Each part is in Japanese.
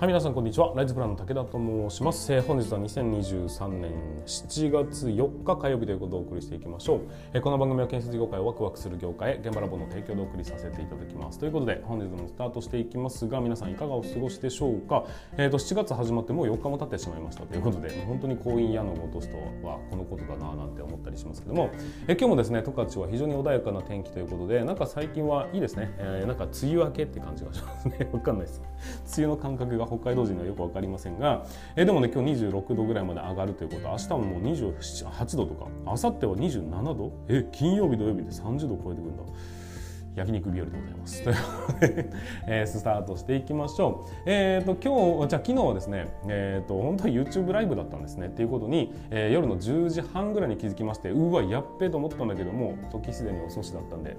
はい皆さんこんにちは。ライズプランの武田と申します、えー、本日は2023年7月4日火曜日ということをお送りしていきましょう、えー、この番組は建設業界をワクワクする業界へ現場ラボの提供でお送りさせていただきます。ということで本日もスタートしていきますが皆さんいかがお過ごしでしょうか、えーと、7月始まってもう4日も経ってしまいました。ということで本当に婚姻矢のごとしとはこのことだななんて思ったりしますけども、えー、今日もですね十勝は非常に穏やかな天気ということでなんか最近はいいですね、えー、なんか梅雨明けって感じがしますね。わかんないです。梅雨の感覚が。北海道人にはよく分かりませんが、えー、でもね今日26度ぐらいまで上がるということ。明日ももう28度とか。明後日は27度？え金曜日土曜日で30度超えてくるんだ。焼肉日和でございます。ということで、え、スタートしていきましょう。えっ、ー、と今日じゃあ昨日はですね、えっ、ー、と本当は YouTube ライブだったんですねっていうことに、えー、夜の10時半ぐらいに気づきまして、うわやっべえと思ったんだけども、時すでに遅しだったんで、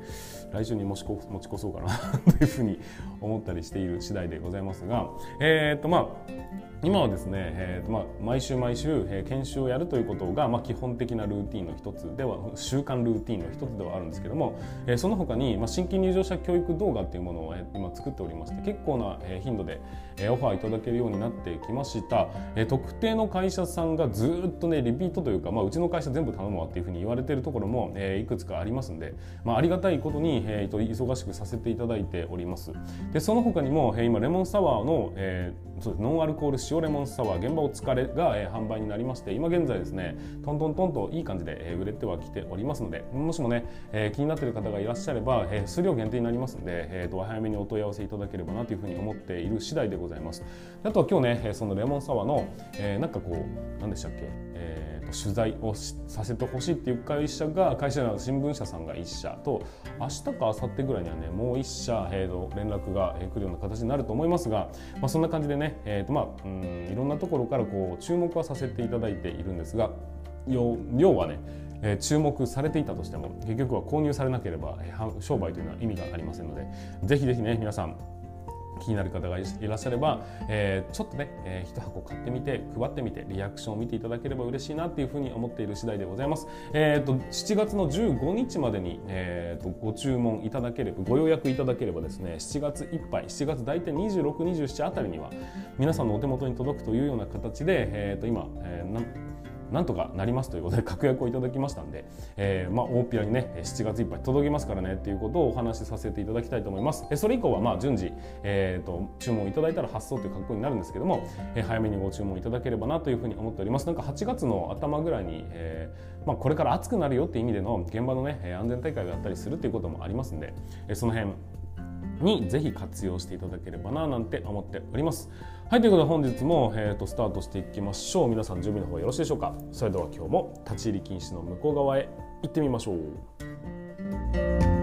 来週に持ちこ持ち越そうかな というふうに思ったりしている次第でございますが、えっ、とまあ今はですね、えーとまあ、毎週毎週、えー、研修をやるということが、まあ、基本的なルーティンの一つでは習慣ルーティンの一つではあるんですけども、えー、その他に、まあ、新規入場者教育動画っていうものを、えー、今作っておりまして結構な、えー、頻度で、えー、オファーいただけるようになってきました、えー、特定の会社さんがずっとねリピートというか、まあ、うちの会社全部頼むわっていうふうに言われているところも、えー、いくつかありますんで、まあ、ありがたいことに、えー、忙しくさせていただいております。でその他にも、えー、今レモンサワーの、えー、そうです。ノンアルコール塩レモンサワー。現場お疲れが、えー、販売になりまして今現在ですねトントントンといい感じで、えー、売れてはきておりますのでもしもね、えー、気になっている方がいらっしゃれば、えー、数量限定になりますので、えーと、早めにお問い合わせいただければなというふうに思っている次第でございます。あとは今日ねそのレモンサワーの、えー、なんかこう何でしたっけ、えー取材をさせてほしいっていう会社が会社の新聞社さんが1社と明日か明後日ぐらいにはねもう1社、えー、連絡が来るような形になると思いますが、まあ、そんな感じでね、えーとまあ、うんいろんなところからこう注目はさせていただいているんですが要はねえ注目されていたとしても結局は購入されなければ、え商売というのは意味がありませんのでぜひぜひね皆さん気になる方がいらっしゃれば、えー、ちょっとね、えー、1箱買ってみて配ってみてリアクションを見ていただければ嬉しいなっていうふうに思っている次第でございます。えーと、7月の15日までに、えーと、ご注文いただければご予約いただければですね7月いっぱい7月大体2627あたりには皆さんのお手元に届くというような形で、えーと今、えーなんとかなりますということで確約をいただきましたんで、えー、まあ大っぴらにね7月いっぱい届きますからねっていうことをお話しさせていただきたいと思いますそれ以降はまあ順次、えーと、注文いただいたら発送という格好になるんですけども、えー、早めにご注文いただければなというふうに思っておりますなんか8月の頭ぐらいに、えーまあ、これから暑くなるよっていう意味での現場のね安全大会があったりするっていうこともありますんで、えー、その辺にぜひ活用していただければななんて思っております。はいということで本日も、えーと、スタートしていきましょう皆さん準備の方よろしいでしょうかそれでは今日も立ち入り禁止の向こう側へ行ってみましょう。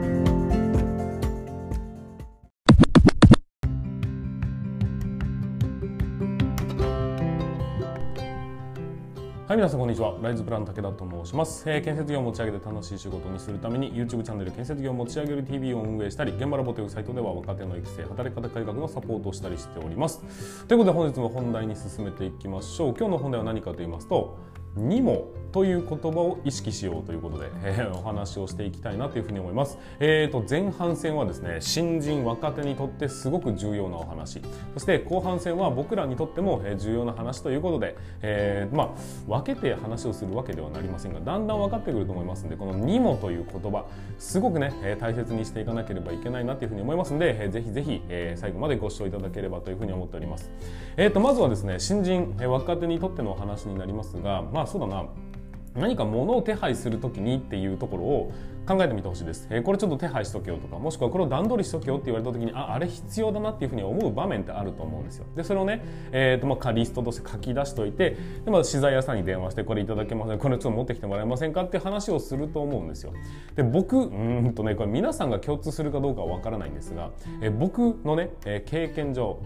はい、皆さんこんにちは。ライズプラン武田と申します。えー、建設業を持ち上げて楽しい仕事にするために YouTube チャンネル建設業を持ち上げる TV を運営したり、現場ラボというサイトでは若手の育成、働き方改革のサポートをしたりしております。ということで本日も本題に進めていきましょう。今日の本題は何かと言いますと、にもという言葉を意識しようということで、えー、お話をしていきたいなというふうに思います。えーと、前半戦はですね新人若手にとってすごく重要なお話そして後半戦は僕らにとっても重要な話ということで、えー、まあ、分けて話をするわけではなりませんがだんだん分かってくると思いますのでこの「にも」という言葉すごくね、え大切にしていかなければいけないなというふうに思いますので、えー、ぜひぜひ、え最後までご視聴いただければというふうに思っております。えーと、まずはですね新人、え若手にとってのお話になりますがまあそうだな。何か物を手配する時にっていうところを考えてみてほしいです、えー、これちょっと手配しとけよとかもしくはこれを段取りしとけよって言われた時にああれ必要だなっていうふうに思う場面ってあると思うんですよ。でそれをね、えーとまあ、リストとして書き出しといてで、まあ、資材屋さんに電話してこれいただけません。これちょっと持ってきてもらえませんかって話をすると思うんですよ。で僕うんとねこれ皆さんが共通するかどうかは分からないんですが、えー、僕のね、えー、経験上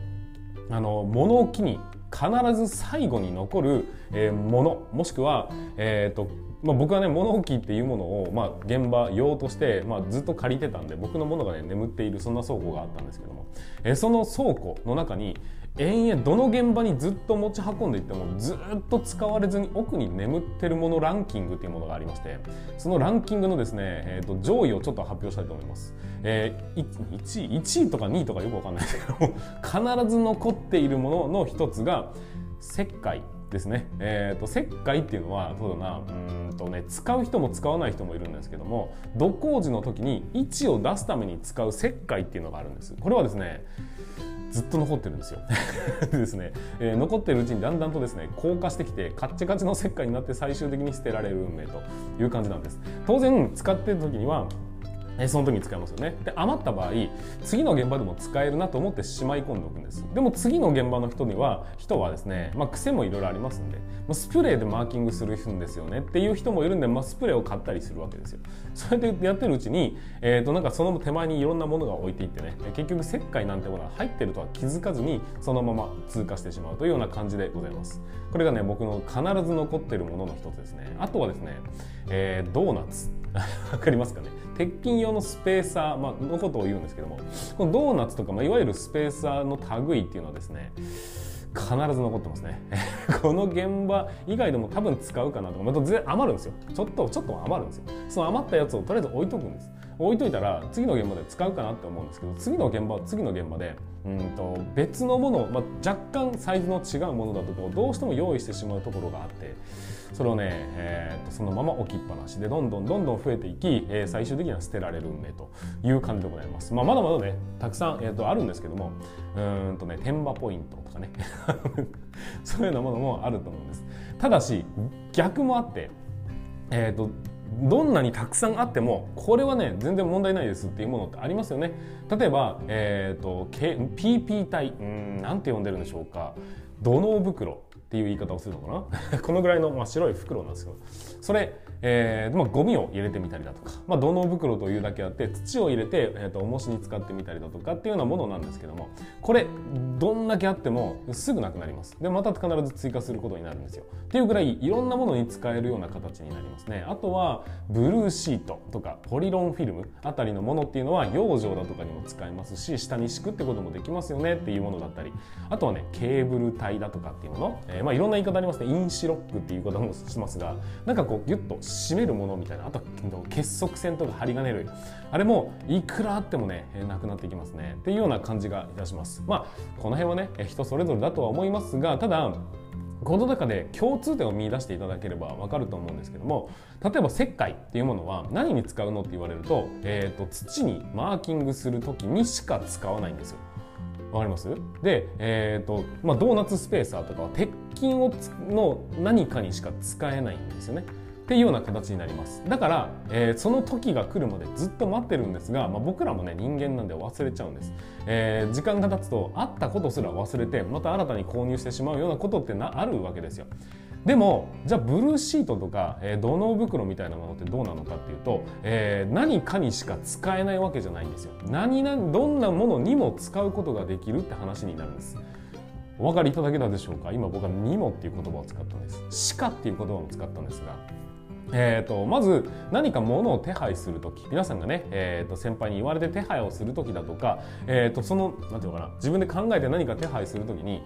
あの物置に必ず最後に残る、ものもしくは、えーとまあ、僕はね物置っていうものを、まあ、現場用として、まあ、ずっと借りてたんで僕のものがね眠っているそんな倉庫があったんですけども、え、その倉庫の中に延々どの現場にずっと持ち運んでいってもずっと使われずに奥に眠ってるものランキングっていうものがありましてそのランキングのですね、えー、と上位をちょっと発表したいと思います、えー、1, 位1位とか2位とかよくわかんないですけど必ず残っているものの一つが石灰。ですね、えーと、石灰っていうのはそうだな。うんと、ね、使う人も使わない人もいるんですけども土工事の時に位置を出すために使う石灰っていうのがあるんです。これはですねずっと残ってるんですよ。ですね、えー、残ってるうちにだんだんとですね硬化してきてカッチカチの石灰になって最終的に捨てられる運命という感じなんです。当然使ってる時にはその時に使いますよね。で余った場合次の現場でも使えるなと思ってしまい込んでおくんです。でも次の現場の人には人はですね、まあ、癖もいろいろありますんでスプレーでマーキングするんですよね。っていう人もいるんで、まあ、スプレーを買ったりするわけですよ。それでやってるうちに、えー、となんかその手前にいろんなものが置いていってね結局石灰なんてものが入ってるとは気づかずにそのまま通過してしまうというような感じでございます。これがね僕の必ず残ってるものの一つですね。あとはですね、えー、ドーナツ。わかりますかね？鉄筋用のスペーサー、まあ、のことを言うんですけどもこのドーナツとか、まあ、いわゆるスペーサーの類っていうのはですね必ず残ってますね。この現場以外でも多分使うかなとかまた全然余るんですよ。ちょっとちょっと余るんですよ。その余ったやつをとりあえず置いとくんです。置いといたら次の現場で使うかなって思うんですけど次の現場は次の現場でうんと別のもの、まあ、若干サイズの違うものだとどうしても用意してしまうところがあってそれをね、えー、とそのまま置きっぱなしでどんどんどんどん増えていき、えー、最終的には捨てられる運命という感じでございます。まあ、まだまだねたくさん、えー、とあるんですけどもうんとね天馬ポイントとかね そういうようなものもあると思うんです。ただし逆もあって、えーとどんなにたくさんあってもこれはね全然問題ないですっていうものってありますよね。例えば、えーと、PP 体。うんなんて呼んでるんでしょうか。土の袋。っていう言い方をするのかな？このぐらいの、まあ、白い袋なんですけど。それ、えーまあ、ゴミを入れてみたりだとか、まあ、土の袋というだけあって土を入れて、えーと、重しに使ってみたりだとかっていうようなものなんですけども。これどんだけあってもすぐなくなります。でまた必ず追加することになるんですよ。っていうぐらいいろんなものに使えるような形になりますね。あとはブルーシートとかポリロンフィルムあたりのものっていうのは養生だとかにも使えますし下に敷くってこともできますよねっていうものだったり。あとはねケーブル帯だとかっていうもの、えーまあ、いろんな言い方ありますね。インシロックっていう言い方もしますがなんかこうギュッと締めるものみたいなあと結束線とか針金類あれもいくらあってもねなくなっていきますね。っていうような感じがいたします。まあこの辺はね人それぞれだとは思いますがただこの中で共通点を見出していただければ分かると思うんですけども例えば石灰っていうものは何に使うのって言われると,、えーと土にマーキングする時にしか使わないんですよ。わかります？で、えーとまあ、ドーナツスペーサーとかは鉄筋をの何かにしか使えないんですよね。っていうような形になります。だから、えー、その時が来るまでずっと待ってるんですが、まあ、僕らもね人間なんで忘れちゃうんです、えー、時間が経つとあったことすら忘れてまた新たに購入してしまうようなことってなあるわけですよ。でもじゃあブルーシートとか、えー、土の袋みたいなものってどうなのかっていうと、えー、何かにしか使えないわけじゃないんですよ。何々どんなものにも使うことができるって話になるんです。お分かりいただけたでしょうか？今僕は「にも」っていう言葉を使ったんです「しか」っていう言葉も使ったんですが。えーと、まず何か物を手配する時皆さんがね、えーと、先輩に言われて手配をする時だとか、えーと、そのなんていうのかな？自分で考えて何か手配する時に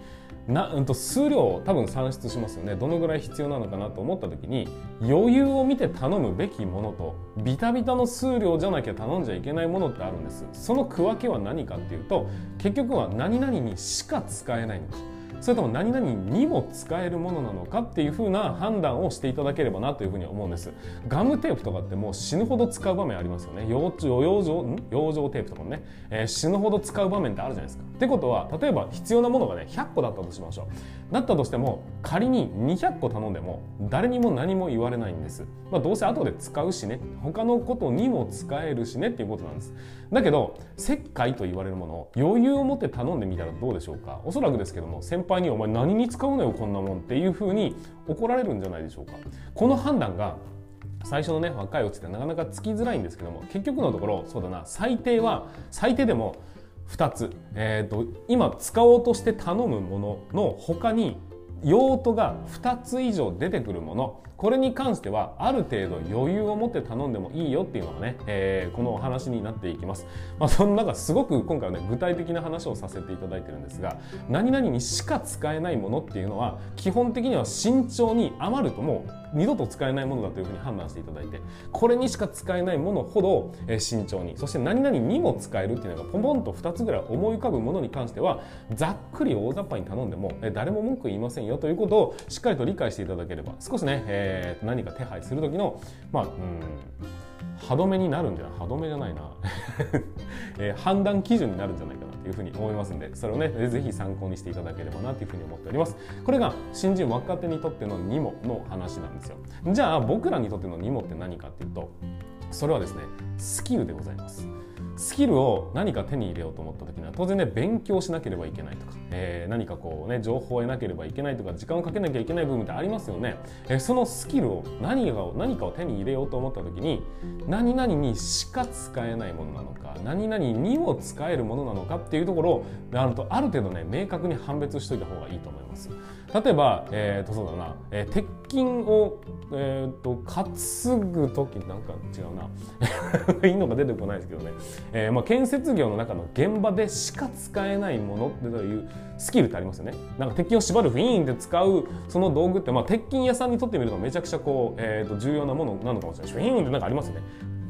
な、うん、と数量を多分算出しますよね。どのぐらい必要なのかなと思った時に余裕を見て頼むべきものとビタビタの数量じゃなきゃ頼んじゃいけないものってあるんです。その区分けは何かっていうと結局は何々にしか使えないのかそれとも何々にも使えるものなのかっていうふうな判断をしていただければなというふうに思うんです。ガムテープとかってもう死ぬほど使う場面ありますよね。養生養生養生テープとかもね、えー、死ぬほど使う場面ってあるじゃないですか。ってことは例えば必要なものがね100個だったとしましょう。だったとしても仮に200個頼んでも誰にも何も言われないんです、まあ、どうせ後で使うしね。他のことにも使えるしね。っていうことなんです。だけど石灰と言われるものを余裕を持って頼んでみたらどうでしょうか。おそらくですけども先輩に「お前何に使うのよこんなもん」っていうふうに怒られるんじゃないでしょうか。この判断が最初のね若いうちってなかなかつきづらいんですけども結局のところそうだな最低は最低でも2つ、えーと、今使おうとして頼むものの他に用途が2つ以上出てくるもの。これに関してはある程度余裕を持って頼んでもいいよっていうのがね、えー、このお話になっていきます。まあ、その中すごく今回はね具体的な話をさせていただいてるんですが何々にしか使えないものっていうのは基本的には慎重に余るともう二度と使えないものだというふうに判断していただいてこれにしか使えないものほど、え慎重にそして何々にも使えるっていうのがポンポンと2つぐらい思い浮かぶものに関してはざっくり大雑把に頼んでも、え誰も文句言いませんよということをしっかりと理解していただければ少しね、えー、何か手配する時のまあうん歯止めになるんじゃない歯止めじゃないな、えー、判断基準になるんじゃないかなというふうに思いますんでそれをねぜひ参考にしていただければなというふうに思っております。これが新人若手にとってのニモの話なんですよ。じゃあ僕らにとってのニモって何かっていうとそれはですねスキルでございますスキルを何か手に入れようと思った時には当然ね勉強しなければいけないとか、えー、何かこうね情報を得なければいけないとか時間をかけなきゃいけない部分ってありますよね、えー、そのスキルを何かを何かを手に入れようと思った時に何々にしか使えないものなのか何々にも使えるものなのかっていうところをあるとある程度ね明確に判別しといた方がいいと思います。例えば、えー、とそうだな、えー、鉄筋を、えーと、担ぐ時なんか違うな。いいのが出てこないですけどね、えーまあ、建設業の中の現場でしか使えないものっていうスキルってありますよね。なんか鉄筋を縛るフィーンで使うその道具って、まあ、鉄筋屋さんにとってみるとめちゃくちゃこう、えー、と重要なものなのかもしれないフィーンってなんかありますよね。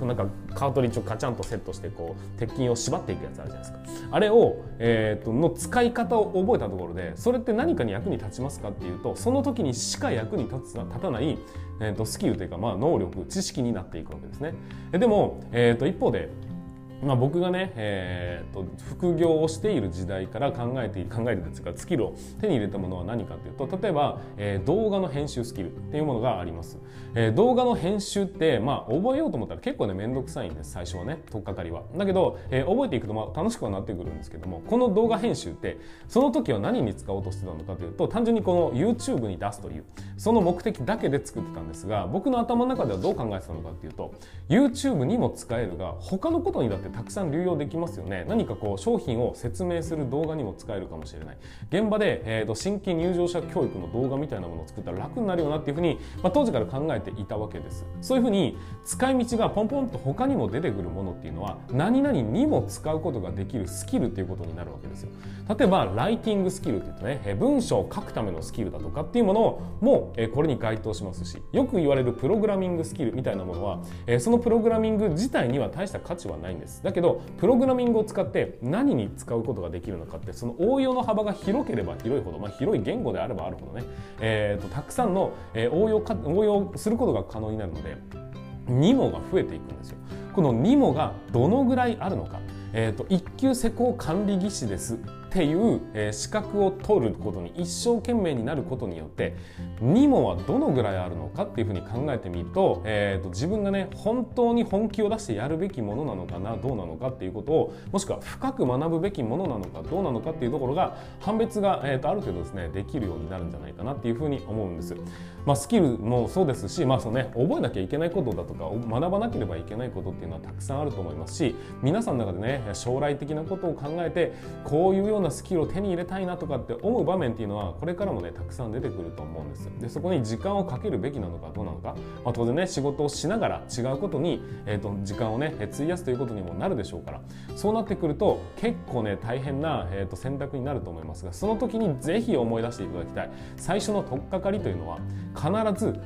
なんかカートリッジをカチャンとセットしてこう鉄筋を縛っていくやつあるじゃないですか。あれを、えー、との使い方を覚えたところでそれって何かに役に立ちますかっていうとその時にしか役に立つ立たない、えー、とスキルというか、まあ、能力知識になっていくわけですね。でも、えー、と一方でまあ、僕がね、えーと、副業をしている時代から考えて考えてるですがスキルを手に入れたものは何かというと例えば、えー、動画の編集スキルっていうものがあります、えー、動画の編集って、まあ、覚えようと思ったら結構ね面倒くさいんです最初はね取っかかりは。だけど、えー、覚えていくとまあ楽しくはなってくるんですけどもこの動画編集ってその時は何に使おうとしてたのかというと単純にこの YouTube に出すというその目的だけで作ってたんですが僕の頭の中ではどう考えてたのかっていうと YouTube にも使えるが他のことにだってたくさん流用できますよね。何かこう商品を説明する動画にも使えるかもしれない。現場で、えーと、新規入場者教育の動画みたいなものを作ったら楽になるよなっていうふうに、まあ、当時から考えていたわけです。そういうふうに使い道がポンポンと他にも出てくるものっていうのは何々にも使うことができるスキルっていうことになるわけですよ。例えばライティングスキルって言うとね文章を書くためのスキルだとかっていうものもこれに該当しますしよく言われるプログラミングスキルみたいなものはえそのプログラミング自体には大した価値はないんです。だけどプログラミングを使って何に使うことができるのかってその応用の幅が広ければ広いほど、まあ、広い言語であればあるほどね、えーと、たくさんの、えー、応用か応用することが可能になるのでニモが増えていくんですよ。このニモがどのぐらいあるのか、えーと、一級施工管理技師です。っていう、えー、資格を取ることに一生懸命になることによってニモはどのぐらいあるのかっていうふうに考えてみると,、えーと、自分がね本当に本気を出してやるべきものなのかなどうなのかっていうことをもしくは深く学ぶべきものなのかどうなのかっていうところが判別が、えーと、ある程度ですねできるようになるんじゃないかなっていうふうに思うんです。まあ、スキルもそうですし、まあそうね、覚えなきゃいけないことだとか学ばなければいけないことっていうのはたくさんあると思いますし皆さんの中でね将来的なことを考えてこういうようようなスキルを手に入れたいなとかって思う場面っていうのはこれからもねたくさん出てくると思うんですでそこに時間をかけるべきなのかどうなのか、まあ、当然ね仕事をしながら違うことに、えーと、時間をね費やすということにもなるでしょうから。そうなってくると結構ね大変な、えーと選択になると思いますがその時にぜひ思い出していただきたい。最初の取っかかりというのは必ず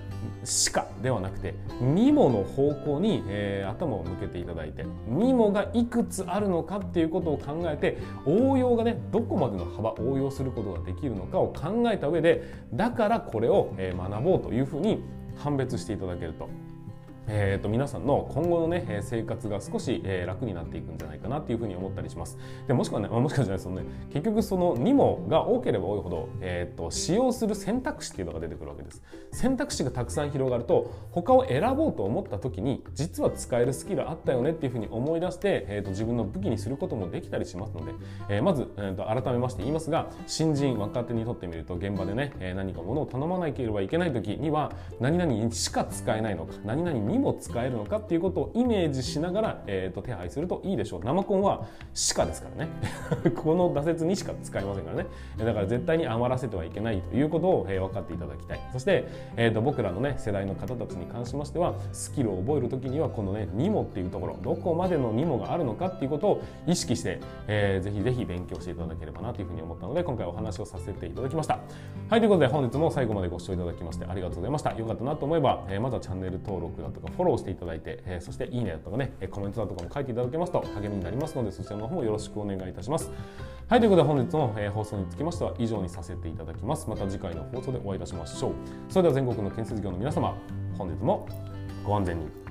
しかではなくてにもの方向に、えー、頭を向けていただいてにもがいくつあるのかっていうことを考えて応用がねどこまでの幅応用することができるのかを考えた上でだからこれを、学ぼうというふうに判別していただけると。えーと、皆さんの今後の、ね、生活が少し、楽になっていくんじゃないかなっていうふうに思ったりします。でもしくはね、もしかしたらその、ね、結局その2もが多ければ多いほど、えーと、使用する選択肢っていうのが出てくるわけです。選択肢がたくさん広がると他を選ぼうと思った時に実は使えるスキルあったよねっていうふうに思い出して、えーと、自分の武器にすることもできたりしますので、えー、まず、えー、と改めまして言いますが新人若手にとってみると現場でね、何かものを頼まなければいけない時には何々にしか使えないのか何々ににも使えるのかっていうことをイメージしながら、えー、と手配するといいでしょう。生コンは鹿ですからね。この打設にしか使えませんからね。だから絶対に余らせてはいけないということを、えー、分かっていただきたい。そして、えー、と僕らのね世代の方たちに関しましてはスキルを覚える時にはこのねニモっていうところどこまでのニモがあるのかっていうことを意識して、えー、ぜひぜひ勉強していただければなというふうに思ったので今回お話をさせていただきました。はいということで本日も最後までご視聴いただきましてありがとうございました。よかったなと思えば、えー、まずはチャンネル登録だとかフォローしていただいて、え、そしていいねだとかねコメントだとかも書いていただけますと励みになりますのでそちらの方もよろしくお願いいたします。はいということで本日の、え、放送につきましては以上にさせていただきます。また次回の放送でお会いいたしましょう。それでは全国の建設業の皆様本日もご安全に。